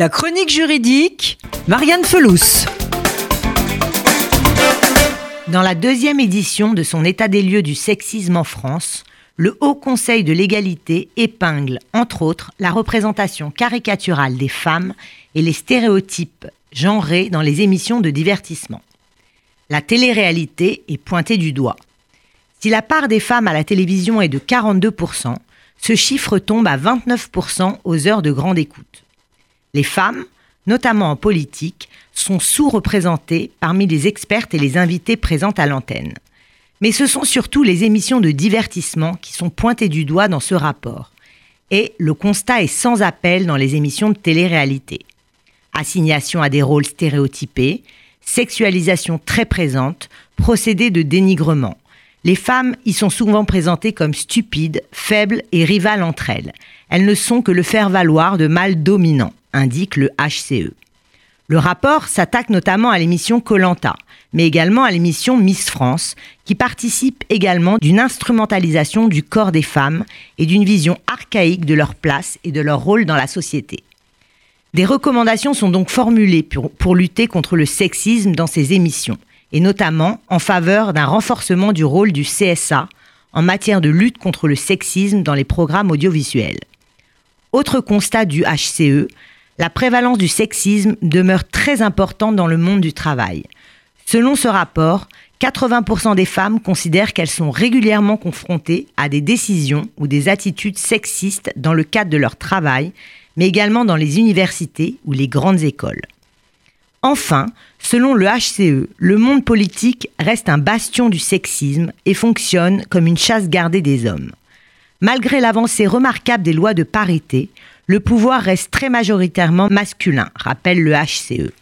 La chronique juridique, Marianne Felous. Dans la deuxième édition de son état des lieux du sexisme en France, le Haut Conseil de l'égalité épingle, entre autres, la représentation caricaturale des femmes et les stéréotypes genrés dans les émissions de divertissement. La télé-réalité est pointée du doigt. Si la part des femmes à la télévision est de 42%, ce chiffre tombe à 29% aux heures de grande écoute. Les femmes, notamment en politique, sont sous-représentées parmi les expertes et les invités présentes à l'antenne. Mais ce sont surtout les émissions de divertissement qui sont pointées du doigt dans ce rapport. Et le constat est sans appel dans les émissions de télé-réalité. Assignation à des rôles stéréotypés, sexualisation très présente, procédé de dénigrement. Les femmes y sont souvent présentées comme stupides, faibles et rivales entre elles. Elles ne sont que le faire-valoir de mâles dominants indique le HCE. Le rapport s'attaque notamment à l'émission Colanta, mais également à l'émission Miss France, qui participe également d'une instrumentalisation du corps des femmes et d'une vision archaïque de leur place et de leur rôle dans la société. Des recommandations sont donc formulées pour, lutter contre le sexisme dans ces émissions, et notamment en faveur d'un renforcement du rôle du CSA en matière de lutte contre le sexisme dans les programmes audiovisuels. Autre constat du HCE, la prévalence du sexisme demeure très importante dans le monde du travail. Selon ce rapport, 80% des femmes considèrent qu'elles sont régulièrement confrontées à des décisions ou des attitudes sexistes dans le cadre de leur travail, mais également dans les universités ou les grandes écoles. Enfin, selon le HCE, le monde politique reste un bastion du sexisme et fonctionne comme une chasse gardée des hommes. Malgré l'avancée remarquable des lois de parité, le pouvoir reste très majoritairement masculin, rappelle le HCE.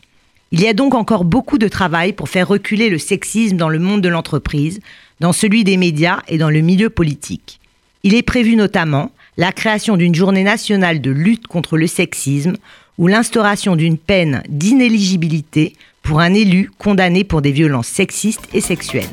Il y a donc encore beaucoup de travail pour faire reculer le sexisme dans le monde de l'entreprise, dans celui des médias et dans le milieu politique. Il est prévu notamment la création d'une journée nationale de lutte contre le sexisme ou l'instauration d'une peine d'inéligibilité pour un élu condamné pour des violences sexistes et sexuelles.